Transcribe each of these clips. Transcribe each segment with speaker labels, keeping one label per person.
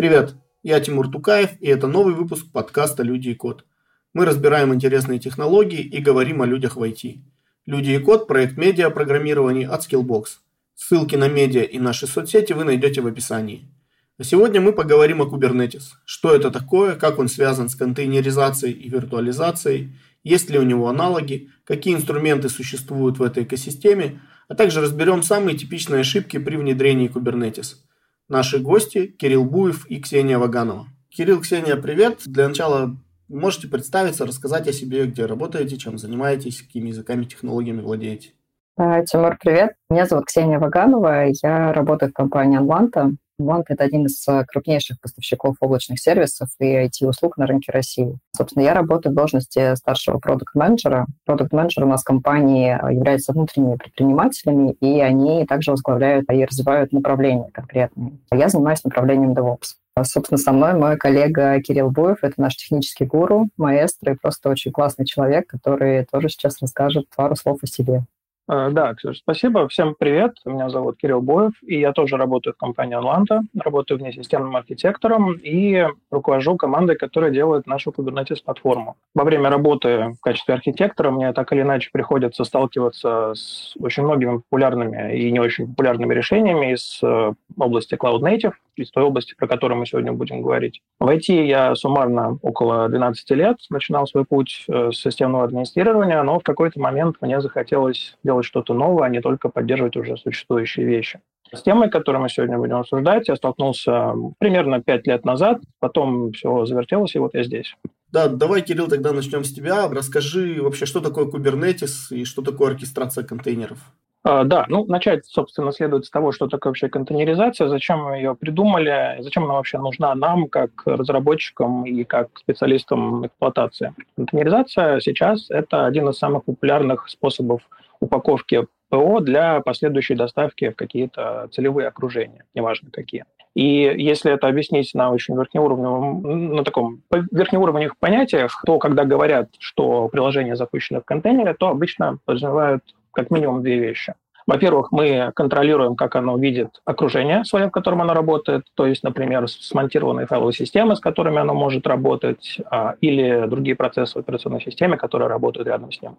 Speaker 1: Привет, я Тимур Тукаев, и это новый выпуск подкаста «Люди и код». Мы разбираем интересные технологии и говорим о людях в IT. «Люди и код» – проект медиа программирования от Skillbox. Ссылки на медиа и наши соцсети вы найдете в описании. А сегодня мы поговорим о Kubernetes. Что это такое, как он связан с контейнеризацией и виртуализацией, есть ли у него аналоги, какие инструменты существуют в этой экосистеме, а также разберем самые типичные ошибки при внедрении Kubernetes – Наши гости Кирилл Буев и Ксения Ваганова. Кирилл, Ксения, привет. Для начала можете представиться, рассказать о себе, где работаете, чем занимаетесь, какими языками, технологиями владеете.
Speaker 2: А, Тимур, привет. Меня зовут Ксения Ваганова. Я работаю в компании Анланта. Банк — это один из э, крупнейших поставщиков облачных сервисов и IT-услуг на рынке России. Собственно, я работаю в должности старшего продукт-менеджера. Продукт-менеджер у нас компании э, являются внутренними предпринимателями, и они также возглавляют и развивают направления конкретные. Я занимаюсь направлением DevOps. Собственно, со мной мой коллега Кирилл Буев, это наш технический гуру, маэстро и просто очень классный человек, который тоже сейчас расскажет пару слов о себе.
Speaker 3: Э, да, Ксюша, спасибо. Всем привет. Меня зовут Кирилл Боев, и я тоже работаю в компании Atlanta. Работаю внесистемным архитектором и руковожу командой, которая делает нашу Kubernetes-платформу. Во время работы в качестве архитектора мне так или иначе приходится сталкиваться с очень многими популярными и не очень популярными решениями из э, области Cloud Native, из той области, про которую мы сегодня будем говорить. В IT я суммарно около 12 лет начинал свой путь э, с системного администрирования, но в какой-то момент мне захотелось делать делать что-то новое, а не только поддерживать уже существующие вещи. С темой, которую мы сегодня будем обсуждать, я столкнулся примерно пять лет назад, потом все завертелось, и вот я здесь.
Speaker 1: Да, давай, Кирилл, тогда начнем с тебя. Расскажи вообще, что такое Kubernetes и что такое оркестрация контейнеров.
Speaker 3: Uh, да, ну, начать, собственно, следует с того, что такое вообще контейнеризация, зачем мы ее придумали, зачем она вообще нужна нам, как разработчикам и как специалистам эксплуатации. Контейнеризация сейчас – это один из самых популярных способов упаковки ПО для последующей доставки в какие-то целевые окружения, неважно какие. И если это объяснить на очень верхнеуровневом, на таком верхнеуровневых понятиях, то когда говорят, что приложение запущено в контейнере, то обычно подразумевают как минимум две вещи. Во-первых, мы контролируем, как оно видит окружение свое, в котором оно работает, то есть, например, смонтированные файловые системы, с которыми оно может работать, а, или другие процессы в операционной системе, которые работают рядом с ним.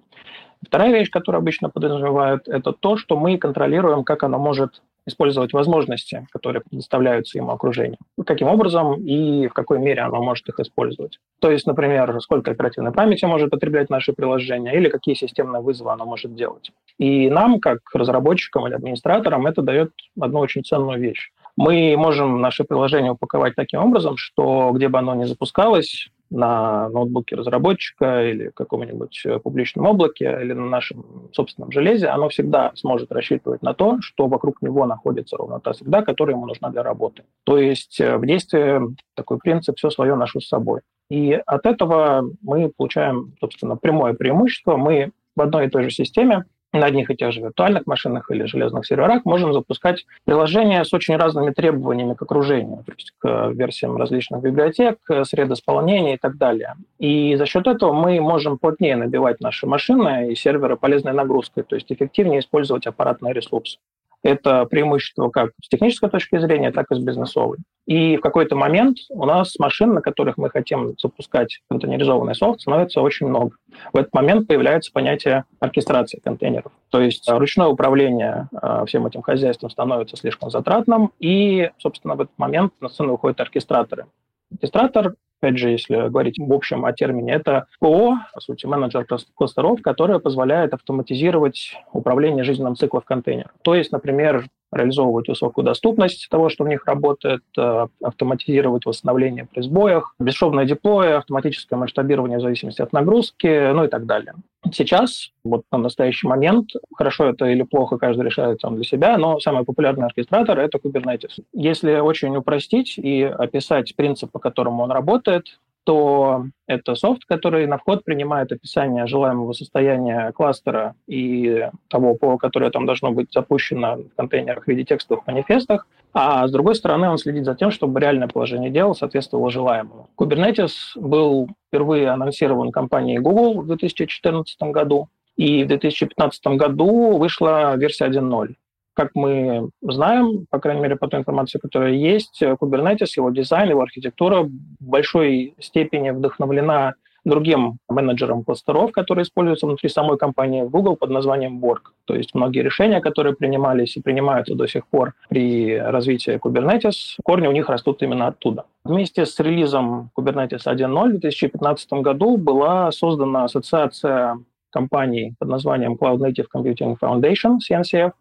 Speaker 3: Вторая вещь, которую обычно подразумевают, это то, что мы контролируем, как оно может использовать возможности, которые предоставляются ему окружением. Каким образом и в какой мере оно может их использовать. То есть, например, сколько оперативной памяти может потреблять наше приложение или какие системные вызовы оно может делать. И нам, как разработчикам или администраторам, это дает одну очень ценную вещь. Мы можем наше приложение упаковать таким образом, что где бы оно ни запускалось, на ноутбуке разработчика или каком-нибудь э, публичном облаке или на нашем собственном железе, оно всегда сможет рассчитывать на то, что вокруг него находится ровно та среда, которая ему нужна для работы. То есть э, в действии такой принцип «все свое ношу с собой». И от этого мы получаем, собственно, прямое преимущество. Мы в одной и той же системе на одних и тех же виртуальных машинах или железных серверах можем запускать приложения с очень разными требованиями к окружению, то есть к версиям различных библиотек, сред исполнения и так далее. И за счет этого мы можем плотнее набивать наши машины и серверы полезной нагрузкой, то есть эффективнее использовать аппаратный ресурс. Это преимущество как с технической точки зрения, так и с бизнесовой. И в какой-то момент у нас машин, на которых мы хотим запускать контейнеризованный софт, становится очень много. В этот момент появляется понятие оркестрации контейнеров. То есть ручное управление э, всем этим хозяйством становится слишком затратным, и, собственно, в этот момент на сцену выходят оркестраторы. Оркестратор опять же, если говорить в общем о термине, это ПО, по сути, менеджер кластеров, которое позволяет автоматизировать управление жизненным циклом в контейнере. То есть, например, реализовывать высокую доступность того, что в них работает, э, автоматизировать восстановление при сбоях, бесшовное деплой, автоматическое масштабирование в зависимости от нагрузки, ну и так далее. Сейчас, вот на настоящий момент, хорошо это или плохо, каждый решает сам для себя, но самый популярный оркестратор — это Kubernetes. Если очень упростить и описать принцип, по которому он работает, то это софт, который на вход принимает описание желаемого состояния кластера и того, по которое там должно быть запущено в контейнерах в виде текстовых манифестах, а с другой стороны он следит за тем, чтобы реальное положение дел соответствовало желаемому. Kubernetes был впервые анонсирован компанией Google в 2014 году, и в 2015 году вышла версия 1.0. как мы знаем, по крайней мере, по той информации, которая есть, Kubernetes, его дизайн, его архитектура в большой степени вдохновлена другим менеджером кластеров, которые используются внутри самой компании Google под названием Borg. То есть многие решения, которые принимались и принимаются до сих пор при развитии Kubernetes, корни у них растут именно оттуда. Вместе с релизом Kubernetes 1.0 в 2015 году была создана ассоциация компаний под названием Cloud Native Computing Foundation, CNCF.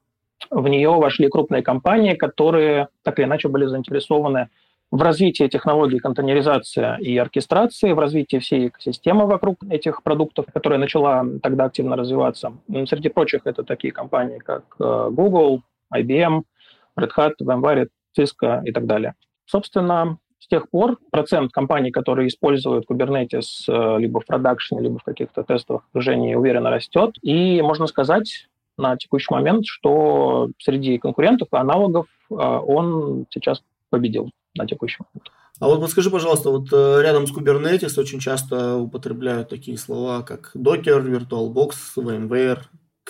Speaker 3: В нее вошли крупные компании, которые так или иначе были заинтересованы в развитии технологий контейнеризации и оркестрации, в развитии всей экосистемы вокруг этих продуктов, которая начала тогда активно развиваться. Среди прочих это такие компании, как э, Google, IBM, Red Hat, VMware, Cisco и так далее. Собственно, с тех пор процент компаний, которые используют Kubernetes э, либо в продакшене, либо в каких-то тестовых окружениях, уверенно растет. И можно сказать на текущий момент, что среди конкурентов и аналогов э, он сейчас победил на текущий момент.
Speaker 1: А вот подскажи, пожалуйста, вот э, рядом с Kubernetes очень часто употребляют такие слова, как Docker, VirtualBox, VMware,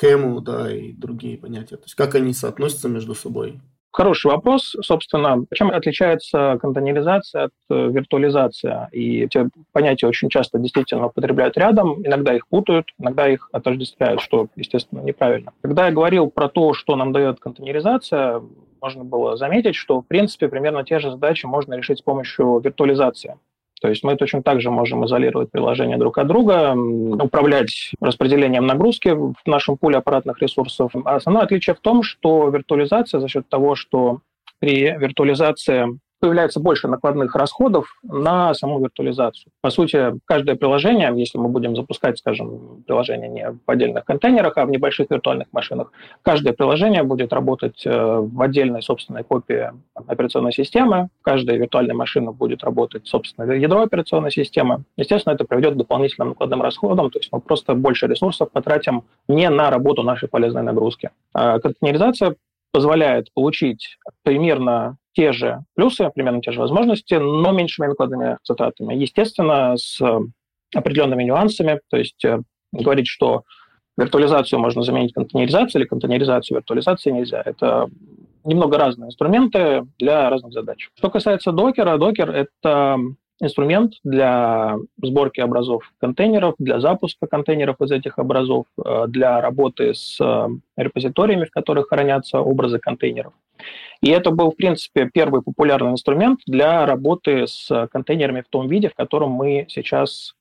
Speaker 1: Kemu, да, и другие понятия. То есть как они соотносятся между собой?
Speaker 3: Хороший вопрос. Собственно, чем отличается контейнеризация от э, виртуализации? И эти понятия очень часто действительно употребляют рядом, иногда их путают, иногда их отождествляют, что, естественно, неправильно. Когда я говорил про то, что нам дает контейнеризация, можно было заметить, что, в принципе, примерно те же задачи можно решить с помощью виртуализации. То есть мы точно так же можем изолировать приложения друг от друга, управлять распределением нагрузки в нашем пуле аппаратных ресурсов. А основное отличие в том, что виртуализация за счет того, что при виртуализации появляется больше накладных расходов на саму виртуализацию. По сути, каждое приложение, если мы будем запускать, скажем, приложение не в отдельных контейнерах, а в небольших виртуальных машинах, каждое приложение будет работать э, в отдельной собственной копии операционной системы, каждая виртуальная машина будет работать, собственно, ядро операционной системы. Естественно, это приведет к дополнительным накладным расходам, то есть мы просто больше ресурсов потратим не на работу нашей полезной нагрузки. А контейнеризация позволяет получить примерно те же плюсы, примерно те же возможности, но меньшими накладными затратами. Естественно, с определенными нюансами, то есть э, говорить, что виртуализацию можно заменить контейнеризацией или контейнеризацию виртуализацией нельзя. Это немного разные инструменты для разных задач. Что касается докера, докер — это инструмент для сборки образов контейнеров, для запуска контейнеров из этих образов, э, для работы с э, репозиториями, в которых хранятся образы контейнеров. И это был, в принципе, первый популярный инструмент для работы с контейнерами в том виде, в котором мы сейчас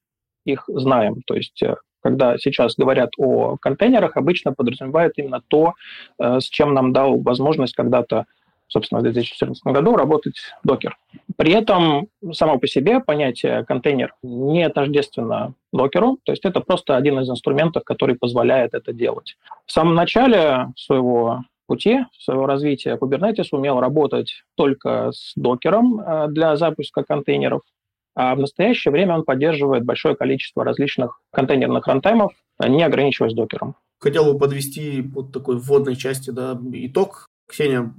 Speaker 3: их знаем. То есть э, когда сейчас говорят о контейнерах, обычно подразумевают именно то, с чем нам дал возможность когда-то собственно, в 2014 году работать докер. При этом само по себе понятие контейнер не тождественно докеру, то есть это просто один из инструментов, который позволяет это делать. В самом начале своего пути, своего развития Kubernetes умел работать только с докером э, для запуска контейнеров, а в настоящее время он поддерживает большое количество различных контейнерных рантаймов, не ограничиваясь докером.
Speaker 1: Хотел бы подвести под такой вводной части да, итог. Ксения,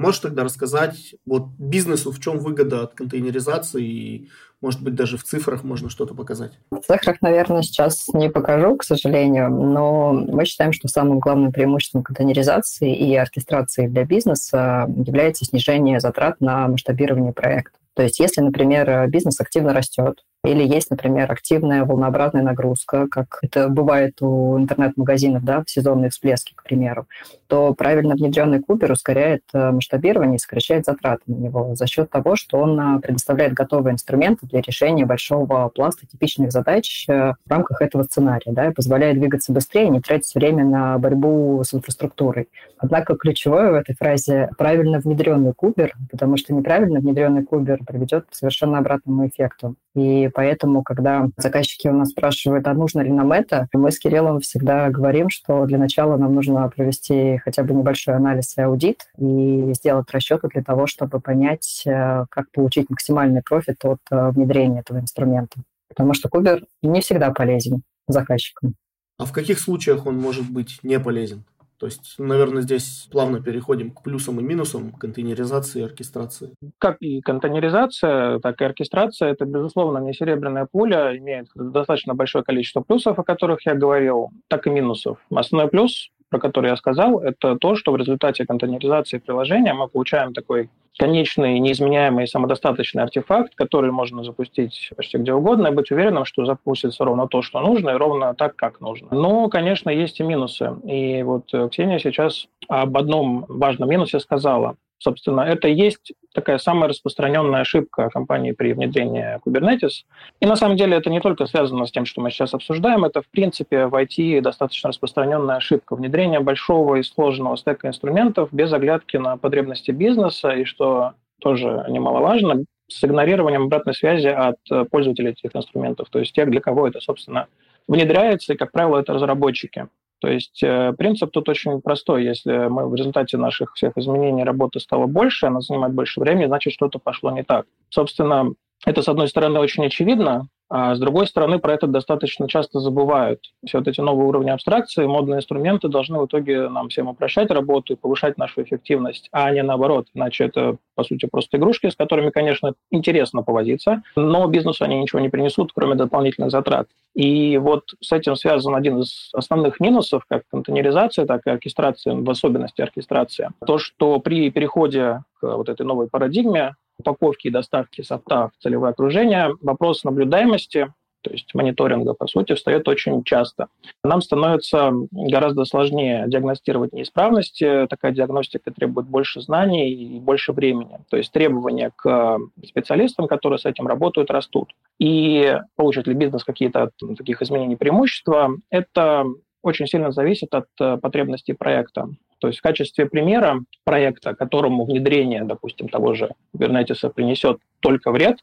Speaker 1: Можешь тогда рассказать вот бизнесу, в чем выгода от контейнеризации и, может быть, даже в цифрах можно что-то показать?
Speaker 2: В цифрах, наверное, сейчас не покажу, к сожалению, но мы считаем, что самым главным преимуществом контейнеризации и оркестрации для бизнеса является снижение затрат на масштабирование проекта. То есть если, например, бизнес активно растет, или есть, например, активная волнообразная нагрузка, как это бывает у интернет-магазинов, да, в сезонные всплески, к примеру, то правильно внедренный Кубер ускоряет э, масштабирование и сокращает затраты на него за счет того, что он э, предоставляет готовые инструменты для решения большого пласта типичных задач э, в рамках этого сценария, да, и позволяет двигаться быстрее, не тратить время на борьбу с инфраструктурой. Однако ключевое в этой фразе правильно внедренный Кубер, потому что неправильно внедренный Кубер приведет к совершенно обратному эффекту. И поэтому, когда заказчики у нас спрашивают, а нужно ли нам это, мы с Кириллом всегда говорим, что для начала нам нужно провести хотя бы небольшой анализ и аудит и сделать расчеты для того, чтобы понять, э, как получить максимальный профит от э, внедрения этого инструмента. Потому что Кубер не всегда полезен заказчикам.
Speaker 1: А в каких случаях он может быть не полезен? То есть, наверное, здесь плавно переходим к плюсам и минусам контейнеризации и оркестрации.
Speaker 3: Как и контейнеризация, так и оркестрация, это, безусловно, не серебряная пуля, имеет достаточно большое количество плюсов, о которых я говорил, так и минусов. Основной плюс про который я сказал, это то, что в результате контейнеризации приложения мы получаем такой конечный, неизменяемый, самодостаточный артефакт, который можно запустить почти где угодно и быть уверенным, что запустится ровно то, что нужно, и ровно так, как нужно. Но, конечно, есть и минусы. И вот Ксения сейчас об одном важном минусе сказала. Собственно, это есть такая самая распространенная ошибка компании при внедрении Kubernetes. И на самом деле это не только связано с тем, что мы сейчас обсуждаем, это в принципе в IT достаточно распространенная ошибка внедрения большого и сложного стека инструментов без оглядки на потребности бизнеса и, что тоже немаловажно, с игнорированием обратной связи от пользователей этих инструментов, то есть тех, для кого это, собственно, внедряется, и, как правило, это разработчики. То есть э, принцип тут очень простой. Если мы в результате наших всех изменений работы стало больше, она занимает больше времени, значит, что-то пошло не так. Собственно, это, с одной стороны, очень очевидно, а с другой стороны, про это достаточно часто забывают. Все вот эти новые уровни абстракции, модные инструменты должны в итоге нам всем упрощать работу и повышать нашу эффективность, а не наоборот. Иначе это, по сути, просто игрушки, с которыми, конечно, интересно повозиться, но бизнесу они ничего не принесут, кроме дополнительных затрат. И вот с этим связан один из основных минусов, как контейнеризация, так и оркестрация, в особенности оркестрация. То, что при переходе к вот этой новой парадигме упаковки и доставки софта в целевое окружение, вопрос наблюдаемости, то есть мониторинга, по сути, встает очень часто. Нам становится гораздо сложнее диагностировать неисправности. Такая диагностика требует больше знаний и больше времени. То есть требования к специалистам, которые с этим работают, растут. И получит ли бизнес какие-то от таких изменений преимущества, это очень сильно зависит от э, потребностей проекта. То есть в качестве примера проекта, которому внедрение, допустим, того же Kubernetes принесет только вред,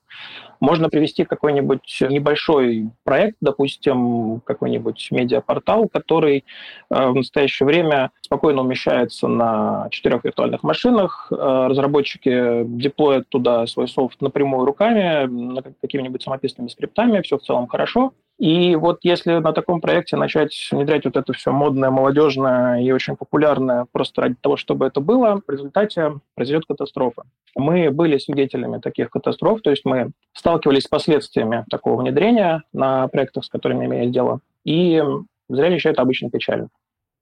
Speaker 3: можно привести какой-нибудь небольшой проект, допустим, какой-нибудь медиапортал, который э, в настоящее время спокойно умещается на четырех виртуальных машинах. Э, разработчики деплоят туда свой софт напрямую руками, какими-нибудь самописными скриптами, все в целом хорошо. И вот если на таком проекте начать внедрять вот это все модное, молодежное и очень популярное просто ради того, чтобы это было, в результате произойдет катастрофа. Мы были свидетелями таких катастроф, то есть мы сталкивались с последствиями такого внедрения на проектах, с которыми имею дело, и зрелище это обычно печально.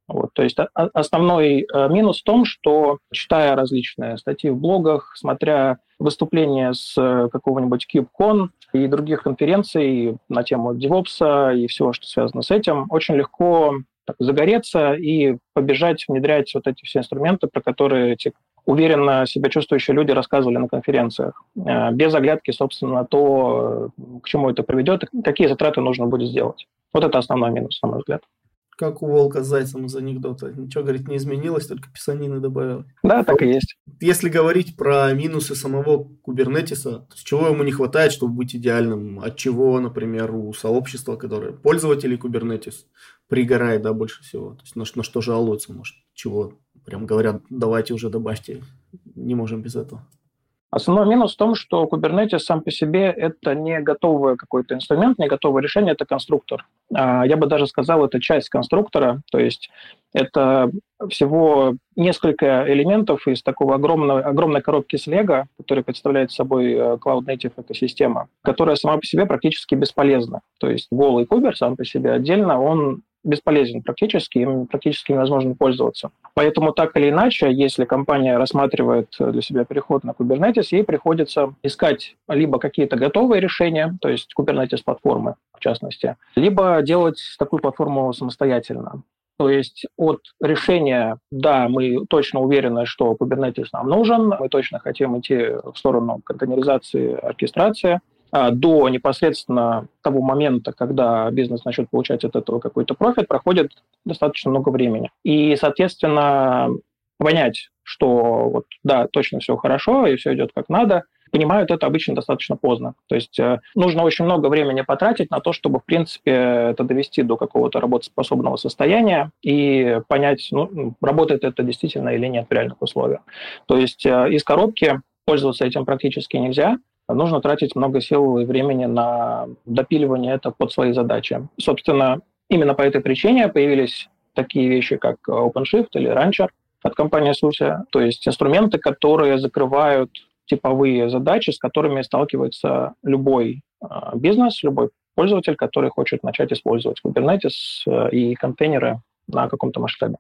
Speaker 3: Вот, то есть основной э, минус в том, что читая различные статьи в блогах, смотря выступления с э, какого-нибудь KubeCon и других конференций на тему DevOps и всего, что связано с этим, очень легко так, загореться и побежать внедрять вот эти все инструменты, про которые эти уверенно себя чувствующие люди рассказывали на конференциях, э, без оглядки, собственно, на то, к чему это приведет какие затраты нужно будет сделать. Вот это основной минус, на мой взгляд.
Speaker 1: Как у Волка с Зайцем из анекдота. Ничего, говорит, не изменилось, только писанины добавил.
Speaker 3: Да, так и есть.
Speaker 1: Если говорить про минусы самого кубернетиса, с чего ему не хватает, чтобы быть идеальным? От чего, например, у сообщества, которое пользователей кубернетис пригорает, да, больше всего? То есть на, на что жалуются, может, чего прям говорят, давайте уже добавьте, не можем без этого.
Speaker 3: Основной минус в том, что Kubernetes сам по себе это не готовый какой-то инструмент, не готовое решение, это конструктор. А, я бы даже сказал, это часть конструктора, то есть это всего несколько элементов из такого огромного, огромной коробки с Lego, которая представляет собой э, Cloud Native экосистема, которая сама по себе практически бесполезна. То есть голый кубер сам по себе отдельно, он бесполезен практически, им практически невозможно пользоваться. Поэтому так или иначе, если компания рассматривает для себя переход на Kubernetes, ей приходится искать либо какие-то готовые решения, то есть Kubernetes-платформы в частности, либо делать такую платформу самостоятельно. То есть от решения, да, мы точно уверены, что Kubernetes нам нужен, мы точно хотим идти в сторону контейнеризации, оркестрации – до непосредственно того момента, когда бизнес начнет получать от этого какой-то профит, проходит достаточно много времени. И, соответственно, понять, что вот, да, точно все хорошо и все идет как надо, понимают это обычно достаточно поздно. То есть э, нужно очень много времени потратить на то, чтобы, в принципе, это довести до какого-то работоспособного состояния и понять, ну, работает это действительно или нет в реальных условиях. То есть э, из коробки пользоваться этим практически нельзя, нужно тратить много сил и времени на допиливание это под свои задачи. Собственно, именно по этой причине появились такие вещи, как OpenShift или Rancher от компании SUSE, то есть инструменты, которые закрывают типовые задачи, с которыми сталкивается любой а, бизнес, любой пользователь, который хочет начать использовать Kubernetes э, и контейнеры на каком-то масштабе.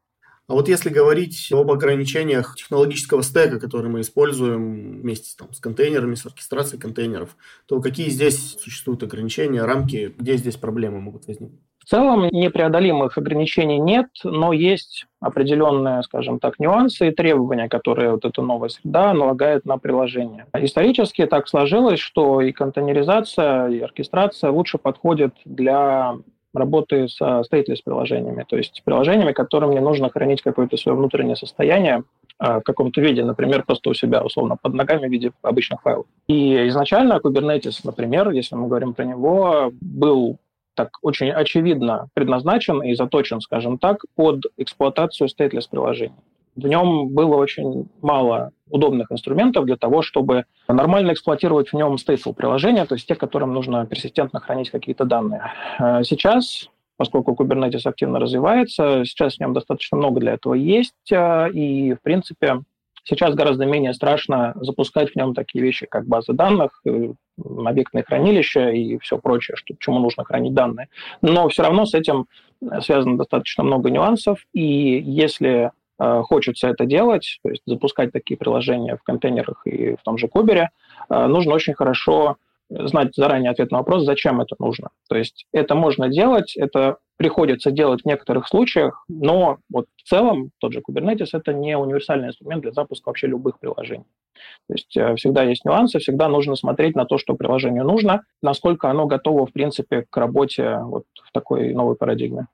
Speaker 1: А вот если говорить об ограничениях технологического стека, который мы используем вместе там, с контейнерами, с оркестрацией контейнеров, то какие здесь существуют ограничения, рамки, где здесь проблемы могут возникнуть?
Speaker 3: В целом непреодолимых ограничений нет, но есть определенные, скажем так, нюансы и требования, которые вот эта новая среда налагает на приложение. Исторически так сложилось, что и контейнеризация, и оркестрация лучше подходят для работы со stateless приложениями, то есть приложениями, которым не нужно хранить какое-то свое внутреннее состояние а, в каком-то виде, например, просто у себя, условно, под ногами в виде обычных файлов. И изначально Kubernetes, например, если мы говорим про него, был так очень очевидно предназначен и заточен, скажем так, под эксплуатацию stateless приложений. В нем было очень мало удобных инструментов для того, чтобы нормально эксплуатировать в нем stateful приложения, то есть те, которым нужно персистентно хранить какие-то данные. А сейчас, поскольку Kubernetes активно развивается, сейчас в нем достаточно много для этого есть, а, и, в принципе, сейчас гораздо менее страшно запускать в нем такие вещи, как базы данных, э, объектные хранилища и все прочее, что, чему нужно хранить данные. Но все равно с этим связано достаточно много нюансов, и если хочется это делать, то есть запускать такие приложения в контейнерах и в том же Кубере, э, нужно очень хорошо знать заранее ответ на вопрос, зачем это нужно. То есть это можно делать, это приходится делать в некоторых случаях, но вот в целом тот же Kubernetes это не универсальный инструмент для запуска вообще любых приложений. То есть э, всегда есть нюансы, всегда нужно смотреть на то, что приложению нужно, насколько оно готово, в принципе, к работе вот в такой новой парадигме.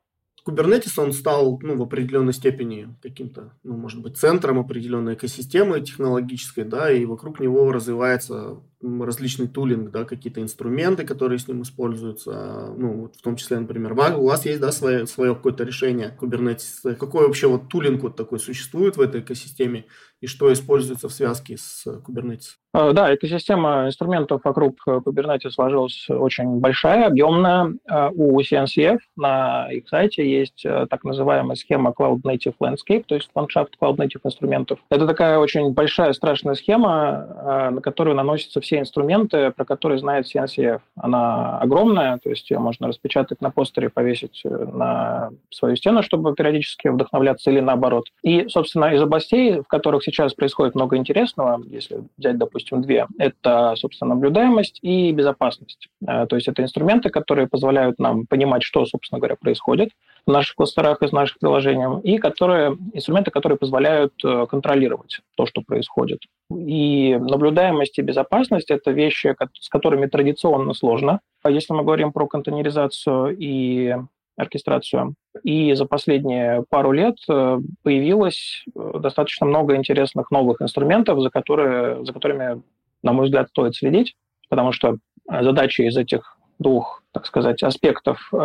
Speaker 1: Kubernetes, он стал ну, в определенной степени каким-то, ну, может быть, центром определенной экосистемы технологической, да, и вокруг него развивается различный тулинг, да, какие-то инструменты, которые с ним используются, ну, вот в том числе, например, у вас есть, да, свое, свое какое-то решение Kubernetes. Какой вообще вот тулинг вот такой существует в этой экосистеме и что используется в связке с Kubernetes?
Speaker 3: А, да, экосистема инструментов вокруг Kubernetes сложилась очень большая, объемная. А, у CNCF на их сайте есть э, так называемая схема Cloud Native Landscape, то есть ландшафт Cloud Native инструментов. Это такая очень большая, страшная схема, а, на которую наносятся все инструменты, про которые знает CNCF. Она огромная, то есть ее можно распечатать на постере, повесить э, на свою стену, чтобы периодически вдохновляться или наоборот. И, собственно, из областей, в которых сейчас происходит много интересного, если взять, допустим, две, это, собственно, наблюдаемость и безопасность. Э, то есть это инструменты, которые позволяют нам понимать, что, собственно говоря, происходит в наших кластерах из наших приложений, и которые, инструменты, которые позволяют э, контролировать то, что происходит. И наблюдаемость и безопасность – это вещи, с которыми традиционно сложно. А если мы говорим про контейнеризацию и оркестрацию. И за последние пару лет э, появилось э, достаточно много интересных новых инструментов, за, которые, за которыми, на мой взгляд, стоит следить, потому что задачи из этих двух, так сказать, аспектов э,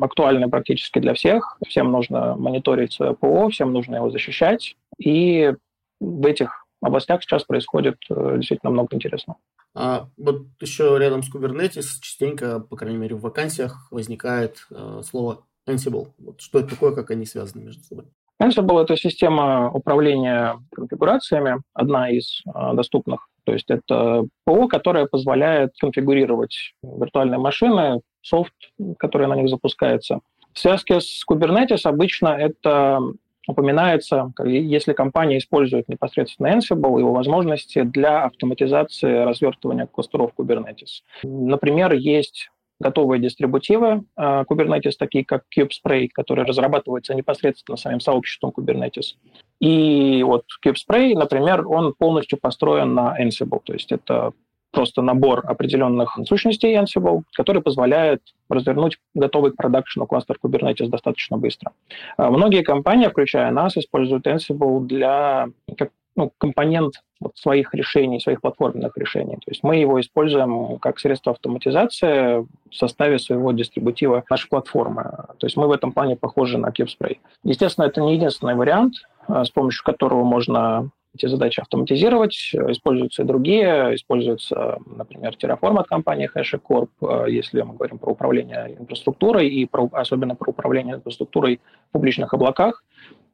Speaker 3: актуальны практически для всех. Всем нужно мониторить свое ПО, всем нужно его защищать. И в этих областях сейчас происходит э, действительно много интересного.
Speaker 1: А вот еще рядом с Kubernetes частенько, по крайней мере, в вакансиях возникает э, слово Ansible. Вот что это такое, как они связаны между собой?
Speaker 3: Ansible – это система управления конфигурациями, одна из э, доступных. То есть это ПО, которое позволяет конфигурировать виртуальные машины, софт, который на них запускается. В связке с Kubernetes обычно это упоминается, если компания использует непосредственно Ansible, его возможности для автоматизации развертывания кластеров Kubernetes. Например, есть готовые дистрибутивы uh, Kubernetes, такие как KubeSpray, которые разрабатываются непосредственно самим сообществом Kubernetes. И вот KubeSpray, например, он полностью построен на Ansible, то есть это просто набор определенных сущностей Ansible, который позволяет развернуть готовый к продакшену кластер Kubernetes достаточно быстро. А многие компании, включая нас, используют Ansible для как ну, компонент вот своих решений, своих платформенных решений. То есть мы его используем как средство автоматизации в составе своего дистрибутива нашей платформы. То есть мы в этом плане похожи на KubeSpray. Естественно, это не единственный вариант, а, с помощью которого можно эти задачи автоматизировать. Используются и другие. Используется, например, Terraform от компании HashiCorp, э, если мы говорим про управление инфраструктурой и про, особенно про управление инфраструктурой в публичных облаках,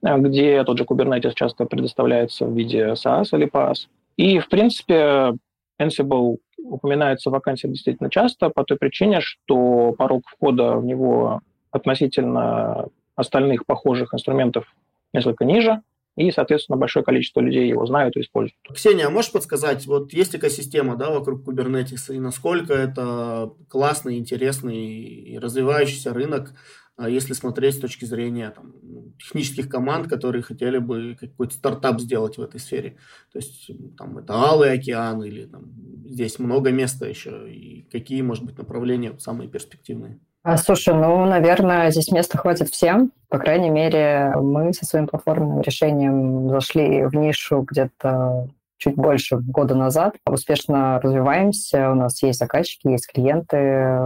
Speaker 3: э, где тот же Kubernetes часто предоставляется в виде SaaS или PaaS. И, в принципе, Ansible упоминается в вакансиях действительно часто по той причине, что порог входа в него относительно остальных похожих инструментов несколько ниже, и, соответственно, большое количество людей его знают и используют.
Speaker 1: Ксения, а можешь подсказать, вот есть экосистема да, вокруг Kubernetes, и насколько это классный, интересный и развивающийся рынок, а если смотреть с точки зрения там, технических команд, которые хотели бы какой-то стартап сделать в этой сфере. То есть там это Алый океан или там, здесь много места еще, и какие, может быть, направления самые перспективные?
Speaker 2: А, слушай, ну, наверное, здесь места хватит всем. По крайней мере, мы со своим платформенным решением зашли в нишу где-то чуть больше года назад. Успешно развиваемся, у нас есть заказчики, есть клиенты,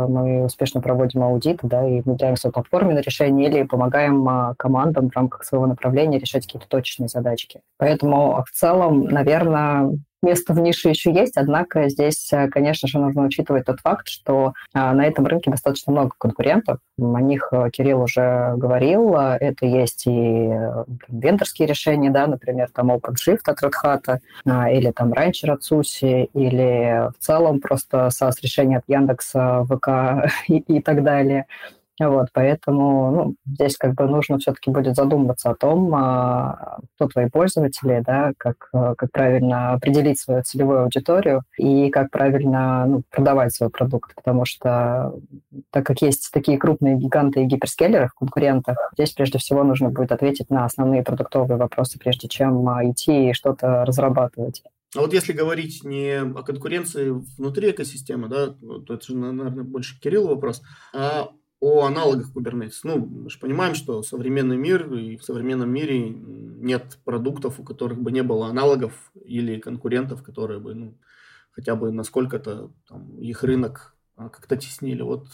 Speaker 2: мы успешно проводим аудит, да, и внедряем свое платформенное решение или помогаем а, командам в рамках своего направления решать какие-то точечные задачки. Поэтому в целом, наверное, место в нише еще есть, однако здесь, э, конечно же, нужно учитывать тот факт, что а, на этом рынке достаточно много конкурентов. О них э, Кирилл уже говорил. Это есть и э, вендорские решения, да, например, там OpenShift от Red Hat, а, или там Rancher от SUSE, или в целом просто SaaS решение от Яндекса, ВК и, и так далее. Вот, поэтому ну, здесь как бы нужно все-таки будет задуматься о том, а, кто твои пользователи, да, как, э, как правильно определить свою целевую аудиторию и как правильно ну, продавать свой продукт, потому что так как есть такие крупные гиганты и гиперскейлеры в конкурентах, здесь прежде всего нужно будет ответить на основные продуктовые вопросы, прежде чем а, идти и что-то разрабатывать.
Speaker 1: А вот если говорить не о конкуренции внутри экосистемы, да, то это же, наверное, больше Кирилл вопрос, а о аналогах Kubernetes. Ну, мы же понимаем, что современный мир и в современном мире нет продуктов, у которых бы не было аналогов или конкурентов, которые бы, ну, хотя бы насколько-то там, их рынок а, как-то теснили. Вот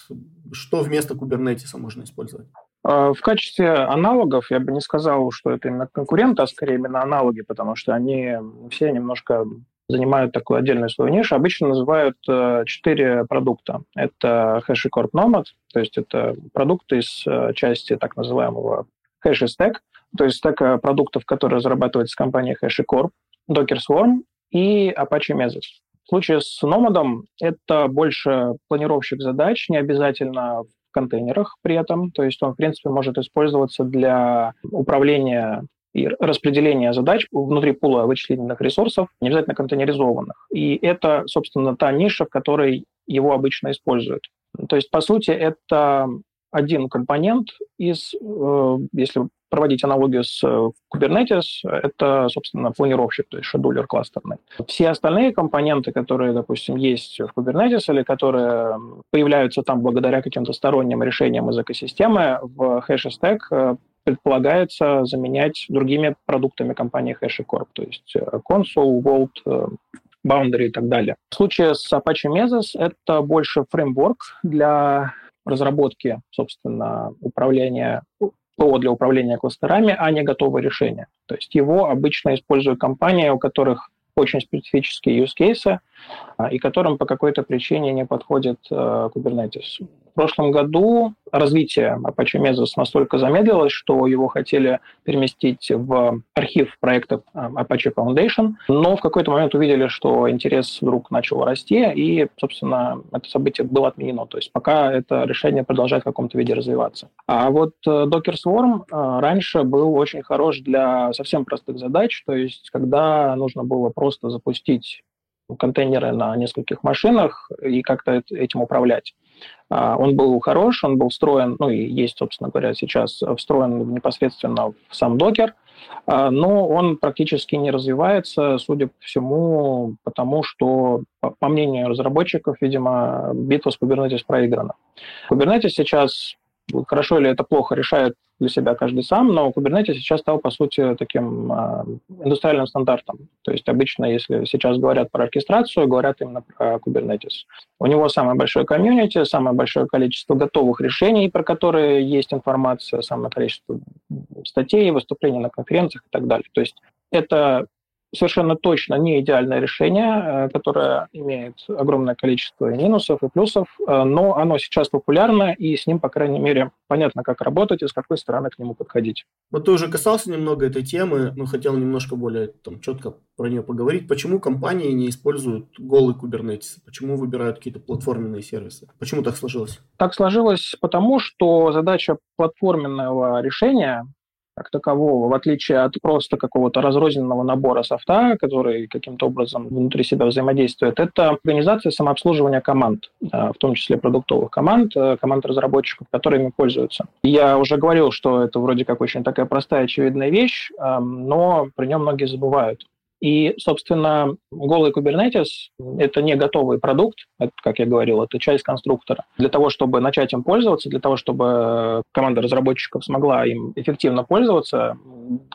Speaker 1: что вместо Kubernetes можно использовать?
Speaker 3: А, в качестве аналогов я бы не сказал, что это именно конкуренты, а скорее именно аналоги, потому что они все немножко занимают такую отдельную свою нишу, обычно называют э, четыре продукта. Это HashiCorp Nomad, то есть это продукты из э, части так называемого HashiStack, то есть стека продуктов, которые разрабатывается компанией HashiCorp, Docker Swarm и Apache Mesos. В случае с Nomad это больше планировщик задач, не обязательно в контейнерах при этом, то есть он, в принципе, может использоваться для управления и распределение задач внутри пула вычислительных ресурсов, не обязательно контейнеризованных. И это, собственно, та ниша, в которой его обычно используют. То есть, по сути, это один компонент из, э, если проводить аналогию с э, Kubernetes, это, собственно, планировщик, то есть шедулер кластерный. Все остальные компоненты, которые, допустим, есть в Kubernetes или которые появляются там благодаря каким-то сторонним решениям из экосистемы, в HashiStack э, предполагается заменять другими продуктами компании HashiCorp, то есть Console, Vault, Boundary и так далее. В случае с Apache Mesos это больше фреймворк для разработки, собственно, управления ПО для управления кластерами, а не готовое решение. То есть его обычно используют компании, у которых очень специфические use cases, и которым по какой-то причине не подходит э, Kubernetes. В прошлом году развитие Apache Mesos настолько замедлилось, что его хотели переместить в архив проекта э, Apache Foundation, но в какой-то момент увидели, что интерес вдруг начал расти, и, собственно, это событие было отменено. То есть пока это решение продолжает в каком-то виде развиваться. А вот э, Docker Swarm раньше был очень хорош для совсем простых задач, то есть когда нужно было просто запустить контейнеры на нескольких машинах и как-то этим управлять. А, он был хорош, он был встроен, ну и есть, собственно говоря, сейчас встроен непосредственно в сам докер, а, но он практически не развивается, судя по всему, потому что, по мнению разработчиков, видимо, битва с Kubernetes проиграна. Kubernetes сейчас хорошо или это плохо, решает для себя каждый сам, но Kubernetes сейчас стал, по сути, таким э, индустриальным стандартом. То есть обычно, если сейчас говорят про оркестрацию, говорят именно про Kubernetes. У него самое большое комьюнити, самое большое количество готовых решений, про которые есть информация, самое количество статей, выступлений на конференциях и так далее. То есть это совершенно точно не идеальное решение, э, которое имеет огромное количество минусов и плюсов, э, но оно сейчас популярно, и с ним, по крайней мере, понятно, как работать и с какой стороны к нему подходить.
Speaker 1: Вот ты уже касался немного этой темы, но хотел немножко более там, четко про нее поговорить. Почему компании не используют голый Kubernetes? Почему выбирают какие-то платформенные сервисы? Почему так сложилось?
Speaker 3: Так сложилось потому, что задача платформенного решения как такового, в отличие от просто какого-то разрозненного набора софта, который каким-то образом внутри себя взаимодействует, это организация самообслуживания команд, в том числе продуктовых команд, команд разработчиков, которыми пользуются. Я уже говорил, что это вроде как очень такая простая, очевидная вещь, но про нее многие забывают. И, собственно, голый Kubernetes — это не готовый продукт, это, как я говорил, это часть конструктора. Для того, чтобы начать им пользоваться, для того, чтобы команда разработчиков смогла им эффективно пользоваться,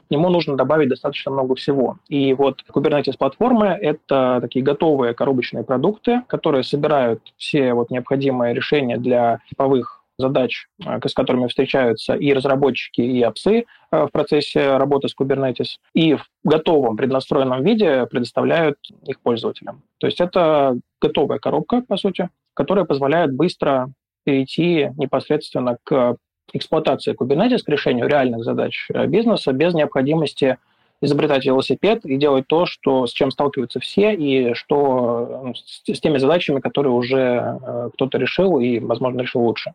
Speaker 3: к нему нужно добавить достаточно много всего. И вот Kubernetes-платформы — это такие готовые коробочные продукты, которые собирают все вот необходимые решения для типовых задач, э, с которыми встречаются и разработчики, и апсы э, в процессе работы с Kubernetes, и в готовом преднастроенном виде предоставляют их пользователям. То есть это готовая коробка, по сути, которая позволяет быстро перейти непосредственно к эксплуатации Kubernetes, к решению реальных задач э, бизнеса без необходимости изобретать велосипед и делать то, что, с чем сталкиваются все, и что ну, с, с теми задачами, которые уже э, кто-то решил и, возможно, решил лучше.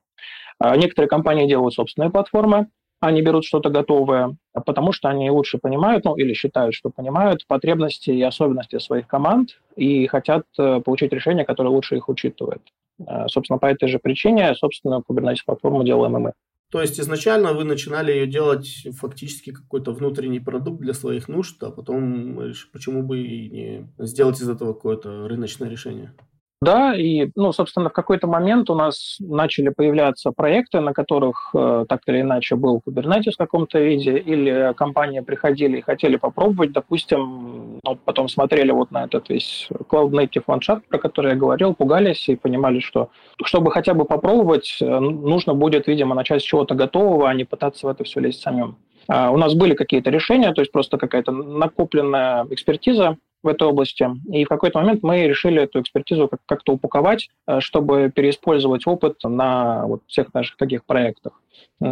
Speaker 3: А некоторые компании делают собственные платформы, они берут что-то готовое, потому что они лучше понимают, ну или считают, что понимают потребности и особенности своих команд и хотят э, получить решение, которое лучше их учитывает. Э, собственно, по этой же причине, собственно, Kubernetes-платформу делаем и мы.
Speaker 1: То есть изначально вы начинали ее делать фактически какой-то внутренний продукт для своих нужд, а потом почему бы и не сделать из этого какое-то рыночное решение?
Speaker 3: Да, и, ну, собственно, в какой-то момент у нас начали появляться проекты, на которых э, так или иначе был Kubernetes в каком-то виде, или компании приходили и хотели попробовать, допустим, ну, потом смотрели вот на этот весь Cloud Native ландшафт, про который я говорил, пугались и понимали, что чтобы хотя бы попробовать, э, нужно будет, видимо, начать с чего-то готового, а не пытаться в это все лезть самим. Uh, у нас были какие-то решения, то есть просто какая-то накопленная экспертиза, в этой области. И в какой-то момент мы решили эту экспертизу как-то упаковать, э, чтобы переиспользовать опыт на вот всех наших таких проектах.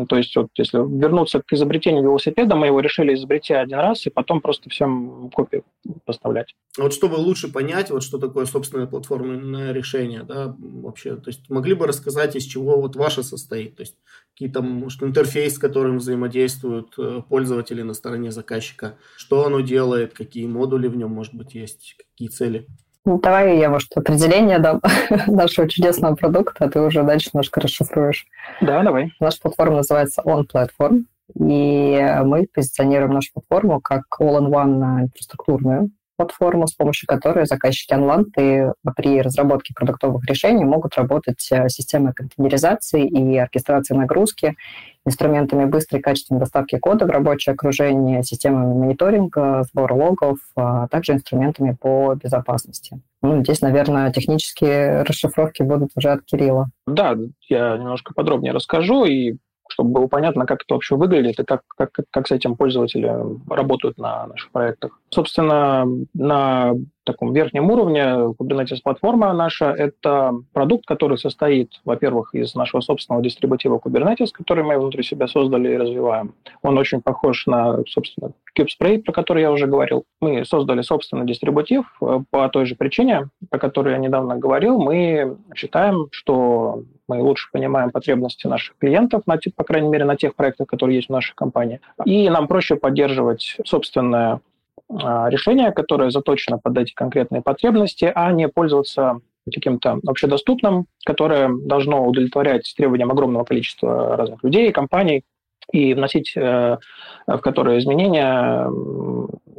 Speaker 3: То есть вот если вернуться к изобретению велосипеда, мы его решили изобрести один раз и потом просто всем копии поставлять.
Speaker 1: Вот чтобы лучше понять, вот что такое собственное платформенное решение, да, вообще, то есть могли бы рассказать, из чего вот ваше состоит, то есть какие-то, может, интерфейс, с которым взаимодействуют э, пользователи на стороне заказчика, что оно делает, какие модули в нем, может быть, есть, какие цели?
Speaker 2: Ну, давай я, может, определение дам нашего чудесного продукта, а ты уже дальше немножко расшифруешь.
Speaker 3: Да, давай.
Speaker 2: Наша платформа называется On Platform, и мы позиционируем нашу платформу как all-in-one инфраструктурную платформу, с помощью которой заказчики Анланты при разработке продуктовых решений могут работать э, системой контейнеризации и оркестрации нагрузки, инструментами быстрой и качественной доставки кода в рабочее окружение, системами мониторинга, сбора логов, а также инструментами по безопасности. Ну, здесь, наверное, технические расшифровки будут уже от Кирилла.
Speaker 3: Да, я немножко подробнее расскажу, и чтобы было понятно, как это вообще выглядит и как, как, как с этим пользователи работают на наших проектах. Собственно, на таком верхнем уровне Kubernetes платформа наша – это продукт, который состоит, во-первых, из нашего собственного дистрибутива Kubernetes, который мы внутри себя создали и развиваем. Он очень похож на, собственно, KubeSpray, про который я уже говорил. Мы создали собственный дистрибутив э, по той же причине, про которую я недавно говорил. Мы считаем, что мы лучше понимаем потребности наших клиентов, на, по крайней мере, на тех проектах, которые есть в нашей компании. И нам проще поддерживать собственное решение, которое заточено под эти конкретные потребности, а не пользоваться каким-то общедоступным, которое должно удовлетворять требованиям огромного количества разных людей, компаний, и вносить э, в которые изменения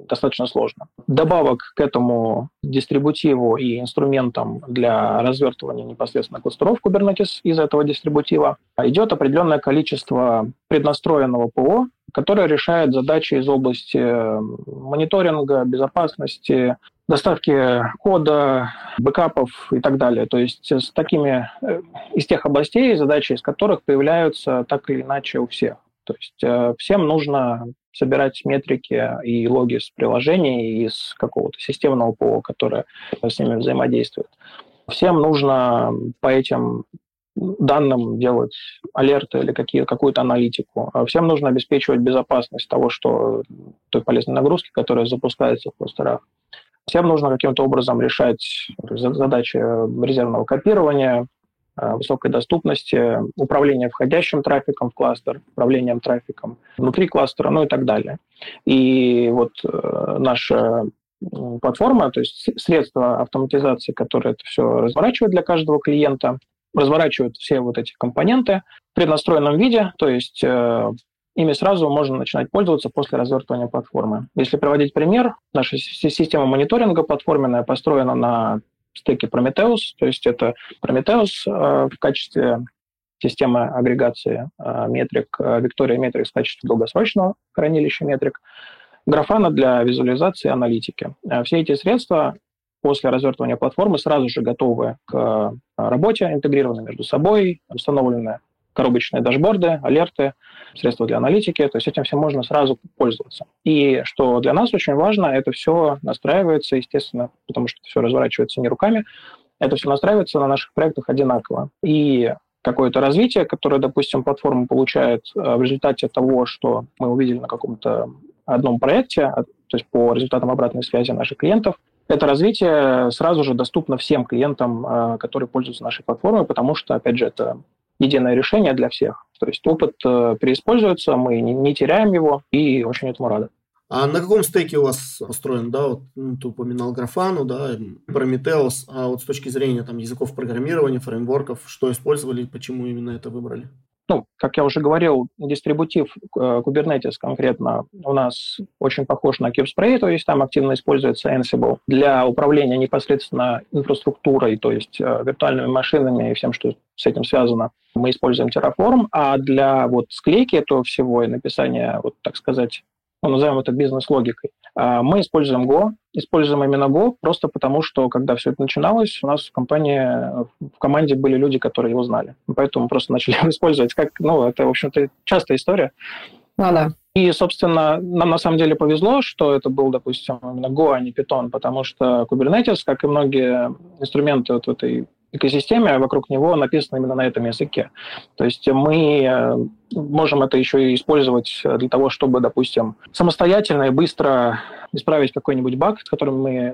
Speaker 3: достаточно сложно. Добавок к этому дистрибутиву и инструментам для развертывания непосредственно кластеров Kubernetes из этого дистрибутива идет определенное количество преднастроенного ПО, которое решает задачи из области мониторинга, безопасности, доставки кода, бэкапов и так далее. То есть с такими, э, из тех областей, задачи из которых появляются так или иначе у всех. То есть э, всем нужно собирать метрики и логи с приложений из какого-то системного ПО, которое с ними взаимодействует. Всем нужно по этим данным делать алерты или какие, какую-то аналитику. А всем нужно обеспечивать безопасность того, что той полезной нагрузки, которая запускается в кластерах. Всем нужно каким-то образом решать задачи резервного копирования, высокой доступности, управления входящим трафиком в кластер, управлением трафиком внутри кластера, ну и так далее. И вот наша платформа, то есть средства автоматизации, которые это все разворачивают для каждого клиента, разворачивают все вот эти компоненты в преднастроенном виде, то есть э, ими сразу можно начинать пользоваться после развертывания платформы. Если приводить пример, наша система мониторинга платформенная построена на стеке Prometheus, то есть это Prometheus э, в качестве системы агрегации э, метрик, Victoria Metrics в качестве долгосрочного хранилища метрик, Графана для визуализации и аналитики. Все эти средства после развертывания платформы сразу же готовы к э, работе, интегрированы между собой, установлены коробочные дашборды, алерты, средства для аналитики, то есть этим всем можно сразу пользоваться. И что для нас очень важно, это все настраивается, естественно, потому что все разворачивается не руками, это все настраивается на наших проектах одинаково. И какое-то развитие, которое, допустим, платформа получает э, в результате того, что мы увидели на каком-то одном проекте, а, то есть по результатам обратной связи наших клиентов, это развитие сразу же доступно всем клиентам, а, которые пользуются нашей платформой, потому что, опять же, это единое решение для всех. То есть опыт э, переиспользуется, мы не теряем его и очень этому рады.
Speaker 1: А на каком стеке у вас построен, да, вот ну, ты упоминал Графану, да, Prometheus, а вот с точки зрения там языков программирования, фреймворков, что использовали, почему именно это выбрали?
Speaker 3: Ну, как я уже говорил, дистрибутив э, Kubernetes конкретно у нас очень похож на KubeSpray, то есть там активно используется Ansible для управления непосредственно инфраструктурой, то есть э, виртуальными машинами и всем, что с этим связано. Мы используем Terraform, а для вот склейки этого всего и написания, вот так сказать, ну, назовем это бизнес-логикой, мы используем Go, используем именно Go просто потому, что когда все это начиналось, у нас в компании, в команде были люди, которые его знали. Поэтому просто начали его использовать. Как, ну, это, в общем-то, частая история. Ну да. И, собственно, нам на самом деле повезло, что это был, допустим, именно Go, а не Python, потому что Kubernetes, как и многие инструменты вот в этой экосистеме, вокруг него написано именно на этом языке. То есть мы э, можем это еще и использовать для того, чтобы, допустим, самостоятельно и быстро исправить какой-нибудь баг, с которым мы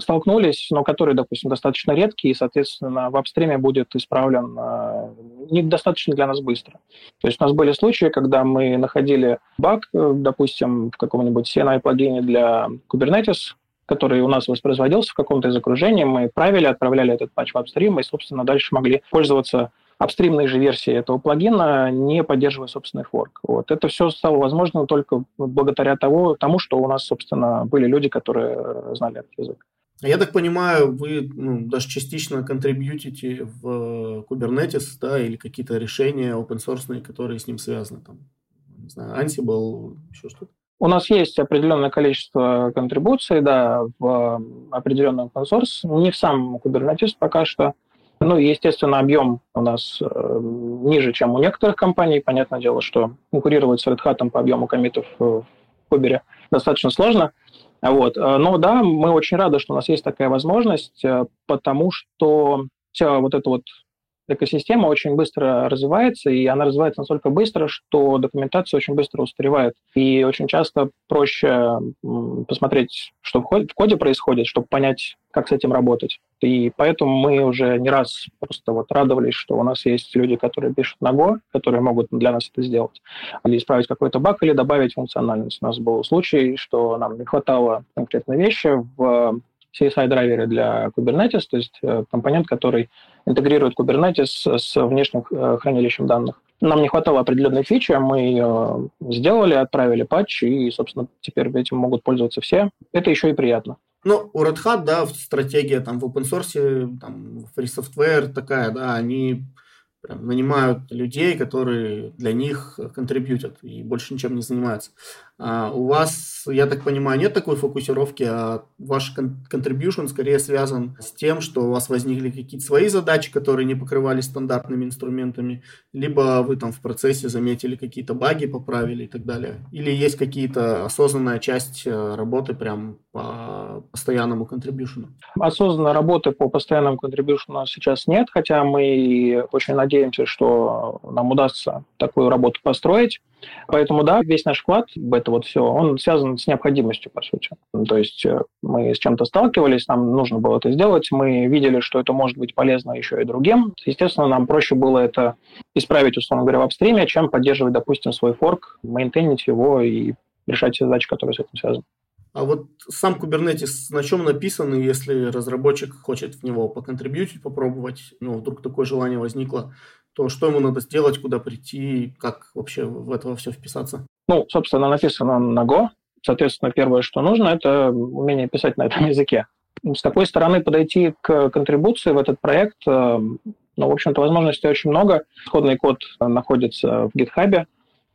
Speaker 3: столкнулись, но который, допустим, достаточно редкий, и, соответственно, в апстриме будет исправлен э, недостаточно для нас быстро. То есть у нас были случаи, когда мы находили баг, э, допустим, в каком-нибудь CNI-плагине для Kubernetes, который у нас воспроизводился в каком-то из окружений, мы правили, отправляли этот патч в апстрим, и, собственно, дальше могли пользоваться апстримной же версией этого плагина, не поддерживая собственный форк. Вот. Это все стало возможно только благодаря того, тому, что у нас, собственно, были люди, которые знали этот язык.
Speaker 1: Я так понимаю, вы ну, даже частично контрибьютите в Kubernetes, да, или какие-то решения open source, которые с ним связаны, там, не знаю, Ansible, еще что-то?
Speaker 3: У нас есть определенное количество контрибуций, да, в open source, не в сам Kubernetes пока что. Ну, естественно, объем у нас э, ниже, чем у некоторых компаний. Понятное дело, что конкурировать с Red Hat по объему комитов в Кубере достаточно сложно. Вот. Но да, мы очень рады, что у нас есть такая возможность, э, потому что вся вот эта вот экосистема очень быстро развивается, и она развивается настолько быстро, что документация очень быстро устаревает. И очень часто проще посмотреть, что в коде происходит, чтобы понять, как с этим работать. И поэтому мы уже не раз просто вот радовались, что у нас есть люди, которые пишут на Go, которые могут для нас это сделать. Или исправить какой-то баг, или добавить функциональность. У нас был случай, что нам не хватало конкретной вещи в CSI-драйвере для Kubernetes, то есть э, компонент, который интегрирует Kubernetes с внешним э, хранилищем данных. Нам не хватало определенной фичи, мы ее сделали, отправили патч, и, собственно, теперь этим могут пользоваться все. Это еще и приятно.
Speaker 1: Ну, у Red Hat, да, стратегия там в open source, там, free software такая, да, они прям нанимают людей, которые для них контрибьютят и больше ничем не занимаются. А у вас, я так понимаю, нет такой фокусировки, а ваш contribution скорее связан с тем, что у вас возникли какие-то свои задачи, которые не покрывались стандартными инструментами, либо вы там в процессе заметили какие-то баги, поправили и так далее. Или есть какие-то осознанная часть э, работы прям по постоянному contribution?
Speaker 3: Осознанной работы по постоянному contribution сейчас нет, хотя мы очень надеемся, что нам удастся такую работу построить. Поэтому, да, весь наш вклад в это вот все, он связан с необходимостью, по сути. То есть э, мы с чем-то сталкивались, нам нужно было это сделать, мы видели, что это может быть полезно еще и другим. Естественно, нам проще было это исправить, условно говоря, в апстриме, чем поддерживать, допустим, свой форк, мейнтейнить его и решать все задачи, которые с этим связаны.
Speaker 1: А вот сам Kubernetes на чем написан, если разработчик хочет в него поконтрибьютить, попробовать, ну, вдруг такое желание возникло, то что ему надо сделать, куда прийти, как вообще в это все вписаться?
Speaker 3: Ну, собственно, написан он на Go. Соответственно, первое, что нужно, это умение писать на этом языке. С какой стороны подойти к контрибуции в этот проект? Э, ну, в общем-то, возможностей очень много. Исходный код находится в GitHub.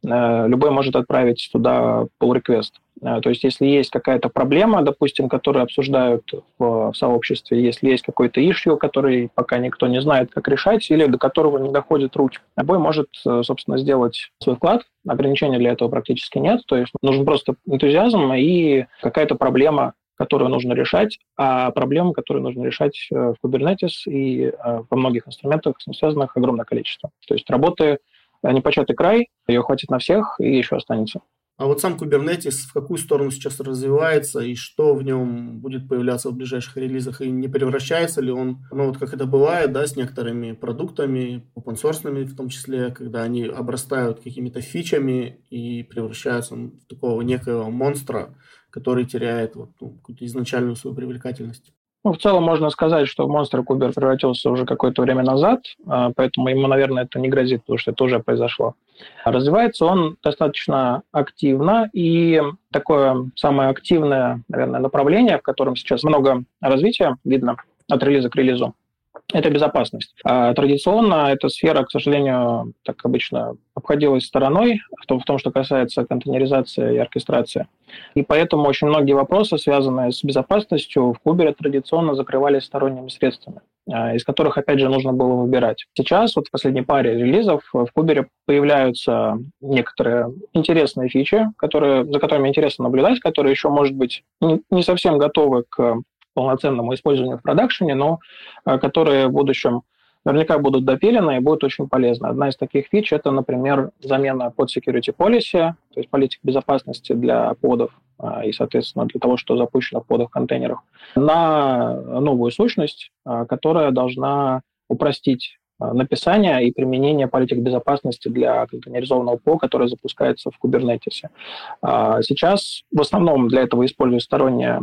Speaker 3: Э, любой может отправить туда pull request. Э, то есть, если есть какая-то проблема, допустим, которую обсуждают в, сообществе, если есть какой-то issue, который пока никто не знает, как решать, или до которого не доходит руки, любой может, э, собственно, сделать свой вклад. Ограничений для этого практически нет. То есть, нужен просто энтузиазм и какая-то проблема, которую нужно решать, а проблем, которые нужно решать в Kubernetes и во многих инструментах связанных огромное количество. То есть работы непочатый край, ее хватит на всех и еще останется.
Speaker 1: А вот сам Kubernetes в какую сторону сейчас развивается и что в нем будет появляться в ближайших релизах? И не превращается ли он, ну вот как это бывает, да, с некоторыми продуктами, open в том числе, когда они обрастают какими-то фичами и превращаются в такого некого монстра, который теряет вот, ну, какую-то изначальную свою привлекательность?
Speaker 3: Ну, в целом можно сказать, что монстр Кубер превратился уже какое-то время назад, а, поэтому ему, наверное, это не грозит, потому что это уже произошло. Развивается он достаточно активно, и такое самое активное, наверное, направление, в котором сейчас много развития видно от релиза к релизу, это безопасность. А традиционно эта сфера, к сожалению, так обычно обходилась стороной в том, в том, что касается контейнеризации и оркестрации. И поэтому очень многие вопросы, связанные с безопасностью, в Кубере традиционно закрывались сторонними средствами а, из которых, опять же, нужно было выбирать. Сейчас, вот в последней паре релизов, в Кубере появляются некоторые интересные фичи, которые, за которыми интересно наблюдать, которые еще, может быть, не совсем готовы к полноценному использованию в продакшене, но э, которые в будущем наверняка будут допилены и будут очень полезны. Одна из таких фич – это, например, замена под security policy, то есть политик безопасности для подов э, и, соответственно, для того, что запущено в подах контейнерах, на новую сущность, э, которая должна упростить написание и применение политик безопасности для контейнеризованного ПО, которое запускается в Kubernetes. Сейчас в основном для этого используют сторонние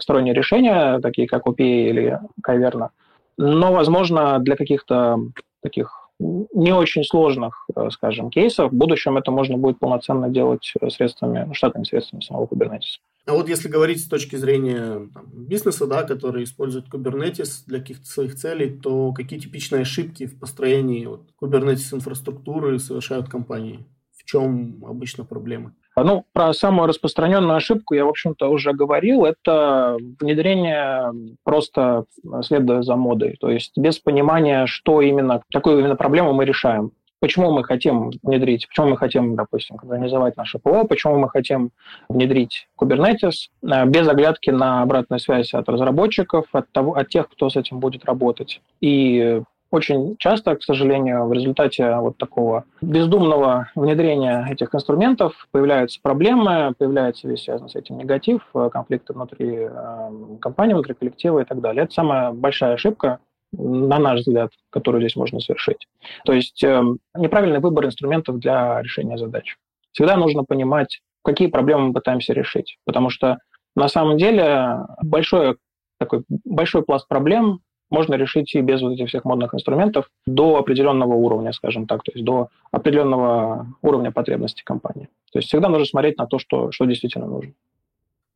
Speaker 3: сторонние решения, такие как OPA или Кайверна. Но, возможно, для каких-то таких не очень сложных, э, скажем, кейсов в будущем это можно будет полноценно делать средствами, ну, штатными средствами самого Kubernetes.
Speaker 1: А вот если говорить с точки зрения там, бизнеса, да, который использует Kubernetes для каких-то своих целей, то какие типичные ошибки в построении вот, Kubernetes инфраструктуры совершают компании? В чем обычно проблемы?
Speaker 3: Ну, про самую распространенную ошибку я, в общем-то, уже говорил. Это внедрение просто следуя за модой. То есть без понимания, что именно, какую именно проблему мы решаем. Почему мы хотим внедрить, почему мы хотим, допустим, организовать наше ПО, почему мы хотим внедрить Kubernetes, э, без оглядки на обратную связь от разработчиков, от, того, от тех, кто с этим будет работать. И очень часто, к сожалению, в результате вот такого бездумного внедрения этих инструментов появляются проблемы, появляется весь связанный с этим негатив, э, конфликты внутри э, компании, внутри коллектива и так далее. Это самая большая ошибка, на наш взгляд, которую здесь можно совершить. То есть э, неправильный выбор инструментов для решения задач. Всегда нужно понимать, какие проблемы мы пытаемся решить, потому что на самом деле большой такой большой пласт проблем можно решить и без вот этих всех модных инструментов до определенного уровня, скажем так, то есть до определенного уровня потребностей компании. То есть всегда нужно смотреть на то, что, что действительно нужно.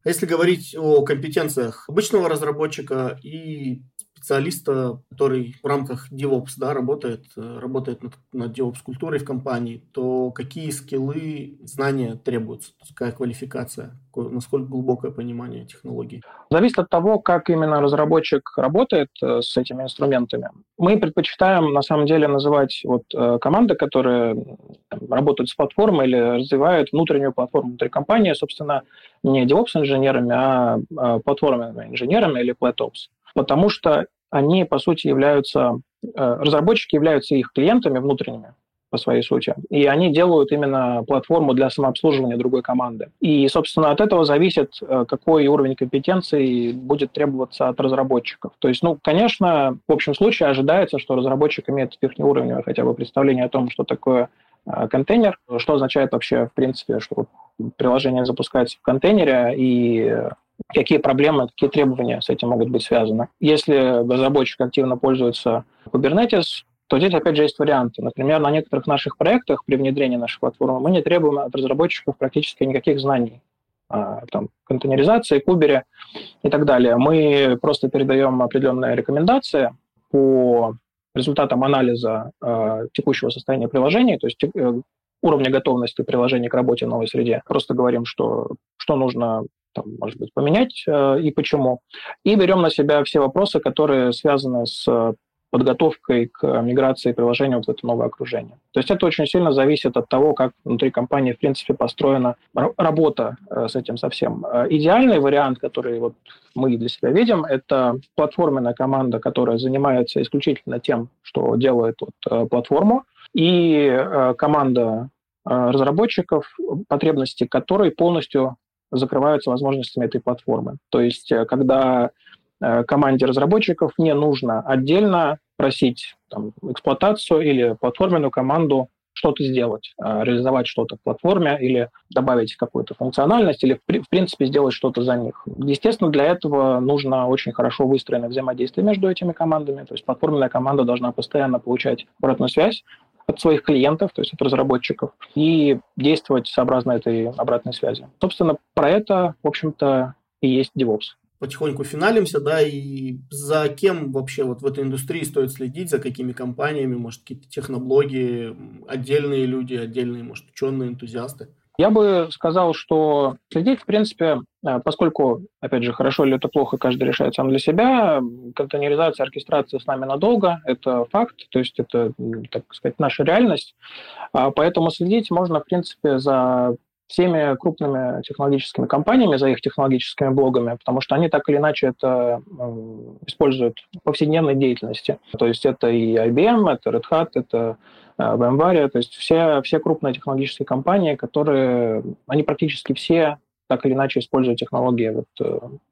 Speaker 1: Если говорить о компетенциях обычного разработчика и специалиста, который в рамках DevOps да, работает, э, работает над, над DevOps-культурой в компании, то какие скиллы, знания требуются? Какая квалификация? Насколько глубокое понимание технологий?
Speaker 3: Зависит от того, как именно разработчик работает э, с этими инструментами. Мы предпочитаем, на самом деле, называть вот э, команды, которые там, работают с платформой или развивают внутреннюю платформу внутри компании, собственно, не DevOps-инженерами, а, а платформенными инженерами или PlatOps потому что они, по сути, являются, э, разработчики являются их клиентами внутренними. по своей сути. И они делают именно платформу для самообслуживания другой команды. И, собственно, от этого зависит, э, какой уровень компетенции будет требоваться от разработчиков. То есть, ну, конечно, в общем случае ожидается, что разработчик имеет верхнеуровневое хотя бы представление о том, что такое э, контейнер, что означает вообще, в принципе, что приложение запускается в контейнере, и какие проблемы, какие требования с этим могут быть связаны. Если разработчик активно пользуется Kubernetes, то здесь, опять же, есть варианты. Например, на некоторых наших проектах при внедрении нашей платформы мы не требуем от разработчиков практически никаких знаний а, там, контейнеризации, кубере и так далее. Мы просто передаем определенные рекомендации по результатам анализа э, текущего состояния приложений, то есть э, уровня готовности приложения к работе в новой среде. Просто говорим, что, что нужно там, может быть, поменять э, и почему. И берем на себя все вопросы, которые связаны с подготовкой к миграции приложения вот в это новое окружение. То есть это очень сильно зависит от того, как внутри компании, в принципе, построена работа э, с этим совсем. Э, идеальный вариант, который вот мы для себя видим, это платформенная команда, которая занимается исключительно тем, что делает вот э, платформу, и команда разработчиков, потребности которой полностью закрываются возможностями этой платформы. То есть когда Э, команде разработчиков не нужно отдельно просить там, эксплуатацию или платформенную команду что-то сделать, э, реализовать что-то в платформе или добавить какую-то функциональность или, в принципе, сделать что-то за них. Естественно, для этого нужно очень хорошо выстроенное взаимодействие между этими командами. То есть платформенная команда должна постоянно получать обратную связь от своих клиентов, то есть от разработчиков, и действовать сообразно этой обратной связи. Собственно, про это, в общем-то, и есть DevOps
Speaker 1: потихоньку финалимся, да, и за кем вообще вот в этой индустрии стоит следить, за какими компаниями, может, какие-то техноблоги, отдельные люди, отдельные, может, ученые, энтузиасты?
Speaker 3: Я бы сказал, что следить, в принципе, э, поскольку, опять же, хорошо или это плохо, каждый решает сам для себя, контейнеризация, оркестрация с нами надолго, это факт, то есть это, так сказать, наша реальность. А поэтому следить можно, в принципе, за всеми крупными технологическими компаниями, за их технологическими блогами, потому что они так или иначе это используют в повседневной деятельности. То есть это и IBM, это Red Hat, это э, VMware, то есть все, все крупные технологические компании, которые, они практически все так или иначе используют технологии вот,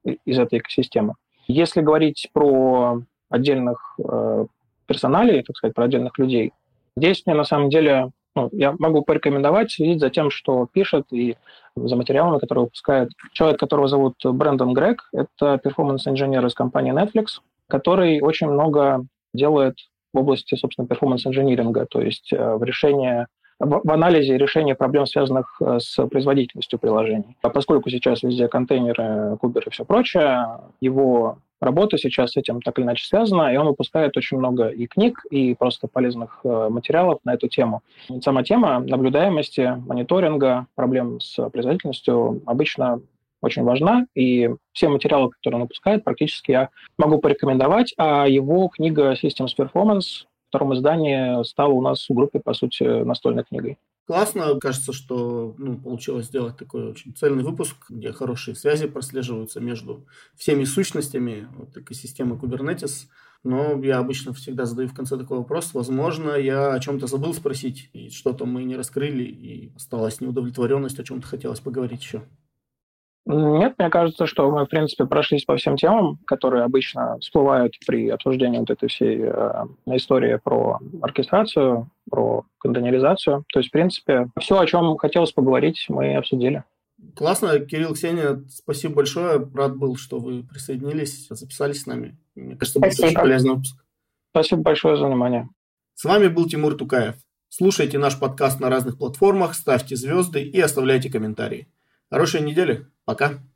Speaker 3: э, из этой экосистемы. Если говорить про отдельных э, персоналей, так сказать, про отдельных людей, здесь мне на самом деле ну, я могу порекомендовать следить за тем, что пишет и за материалами, которые выпускает человек, которого зовут Брендан Грегг. Это performance-инженер из компании Netflix, который очень много делает в области, собственно, performance-инжиниринга, то есть э, в решении в анализе решения проблем, связанных э, с производительностью приложений. А поскольку сейчас везде контейнеры, кубер и все прочее, его работа сейчас с этим так или иначе связана, и он выпускает очень много и книг, и просто полезных э, материалов на эту тему. Сама тема наблюдаемости, мониторинга, проблем с производительностью обычно очень важна, и все материалы, которые он выпускает, практически я могу порекомендовать, а его книга Systems Performance в втором издании стала у нас в группе, по сути, настольной книгой
Speaker 1: классно. Кажется, что ну, получилось сделать такой очень цельный выпуск, где хорошие связи прослеживаются между всеми сущностями вот, экосистемы Kubernetes. Но я обычно всегда задаю в конце такой вопрос. Возможно, я о чем-то забыл спросить, и что-то мы не раскрыли, и осталась неудовлетворенность, о чем-то хотелось поговорить еще.
Speaker 3: Нет, мне кажется, что мы, в принципе, прошлись по всем темам, которые обычно всплывают при обсуждении вот этой всей э, истории про оркестрацию, про контейнеризацию. То есть, в принципе, все, о чем хотелось поговорить, мы обсудили.
Speaker 1: Классно, Кирилл, Ксения, спасибо большое. Рад был, что вы присоединились, записались с нами. Мне кажется,
Speaker 3: будет очень полезный выпуск. Спасибо большое за внимание.
Speaker 1: С вами был Тимур Тукаев. Слушайте наш подкаст на разных платформах, ставьте звезды и оставляйте комментарии. Хорошей недели. Пока.